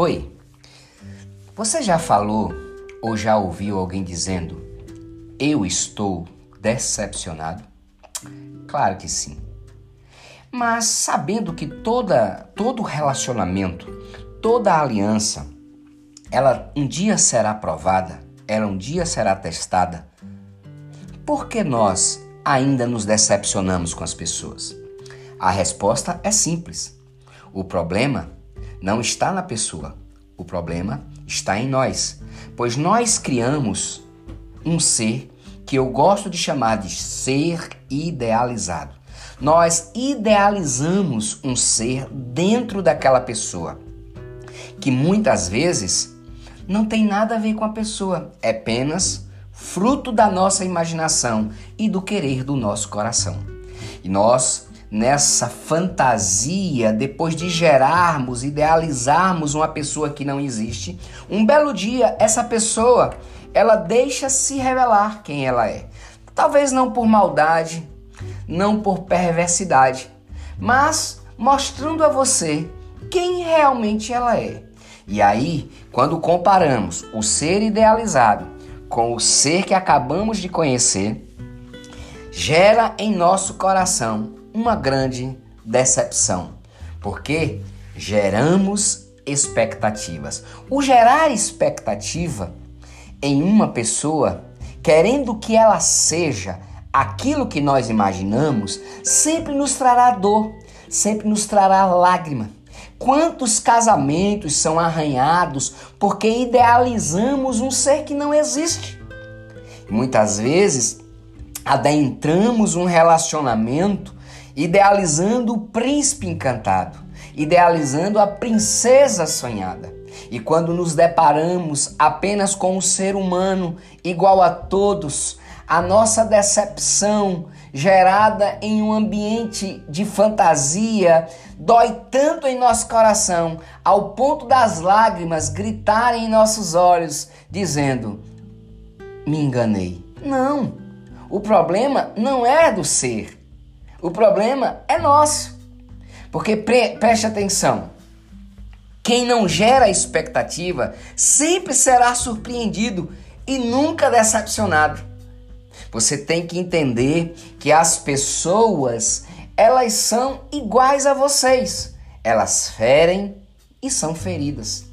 Oi, você já falou ou já ouviu alguém dizendo eu estou decepcionado? Claro que sim. Mas sabendo que toda, todo relacionamento, toda aliança, ela um dia será provada, ela um dia será testada, por que nós ainda nos decepcionamos com as pessoas? A resposta é simples. O problema não está na pessoa, o problema está em nós, pois nós criamos um ser que eu gosto de chamar de ser idealizado. Nós idealizamos um ser dentro daquela pessoa, que muitas vezes não tem nada a ver com a pessoa, é apenas fruto da nossa imaginação e do querer do nosso coração. E nós nessa fantasia, depois de gerarmos, idealizarmos uma pessoa que não existe, um belo dia essa pessoa, ela deixa se revelar quem ela é. Talvez não por maldade, não por perversidade, mas mostrando a você quem realmente ela é. E aí, quando comparamos o ser idealizado com o ser que acabamos de conhecer, gera em nosso coração uma grande decepção, porque geramos expectativas. O gerar expectativa em uma pessoa, querendo que ela seja aquilo que nós imaginamos, sempre nos trará dor, sempre nos trará lágrima. Quantos casamentos são arranhados porque idealizamos um ser que não existe? Muitas vezes adentramos um relacionamento idealizando o príncipe encantado, idealizando a princesa sonhada. E quando nos deparamos apenas com um ser humano igual a todos, a nossa decepção gerada em um ambiente de fantasia dói tanto em nosso coração, ao ponto das lágrimas gritarem em nossos olhos, dizendo: Me enganei. Não, o problema não é do ser, o problema é nosso. Porque pre preste atenção. Quem não gera expectativa sempre será surpreendido e nunca decepcionado. Você tem que entender que as pessoas, elas são iguais a vocês. Elas ferem e são feridas.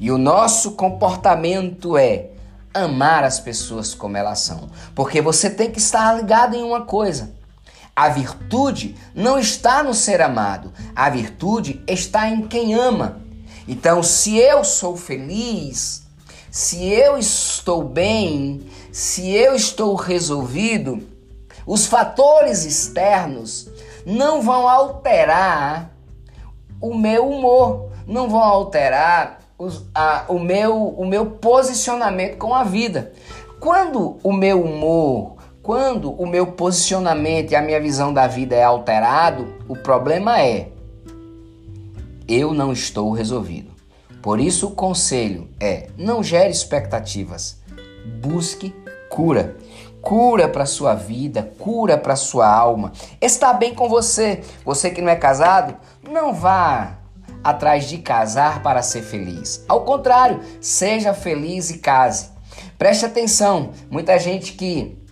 E o nosso comportamento é amar as pessoas como elas são. Porque você tem que estar ligado em uma coisa. A virtude não está no ser amado, a virtude está em quem ama. Então, se eu sou feliz, se eu estou bem, se eu estou resolvido, os fatores externos não vão alterar o meu humor, não vão alterar os, a, o, meu, o meu posicionamento com a vida. Quando o meu humor quando o meu posicionamento e a minha visão da vida é alterado, o problema é eu não estou resolvido. Por isso o conselho é: não gere expectativas, busque cura. Cura para sua vida, cura para sua alma. Está bem com você. Você que não é casado, não vá atrás de casar para ser feliz. Ao contrário, seja feliz e case. Preste atenção, muita gente que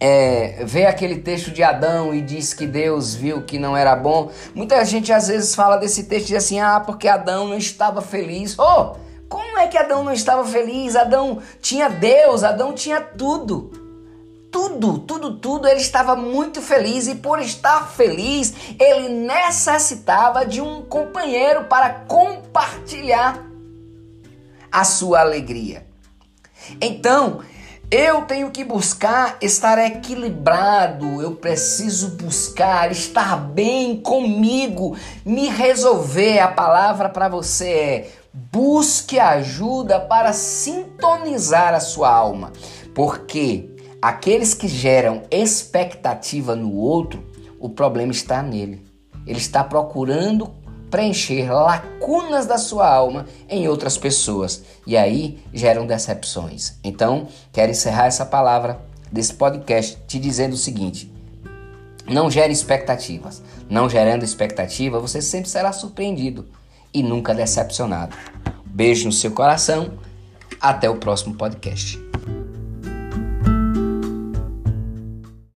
é, vê aquele texto de Adão e diz que Deus viu que não era bom. Muita gente às vezes fala desse texto e diz assim: ah, porque Adão não estava feliz. Oh, como é que Adão não estava feliz? Adão tinha Deus, Adão tinha tudo. Tudo, tudo, tudo, ele estava muito feliz e por estar feliz, ele necessitava de um companheiro para compartilhar a sua alegria. Então, eu tenho que buscar estar equilibrado, eu preciso buscar estar bem comigo, me resolver. A palavra para você é: busque ajuda para sintonizar a sua alma, porque aqueles que geram expectativa no outro, o problema está nele. Ele está procurando preencher lacunas da sua alma em outras pessoas e aí geram decepções. Então, quero encerrar essa palavra desse podcast te dizendo o seguinte: não gere expectativas. Não gerando expectativa, você sempre será surpreendido e nunca decepcionado. Beijo no seu coração. Até o próximo podcast.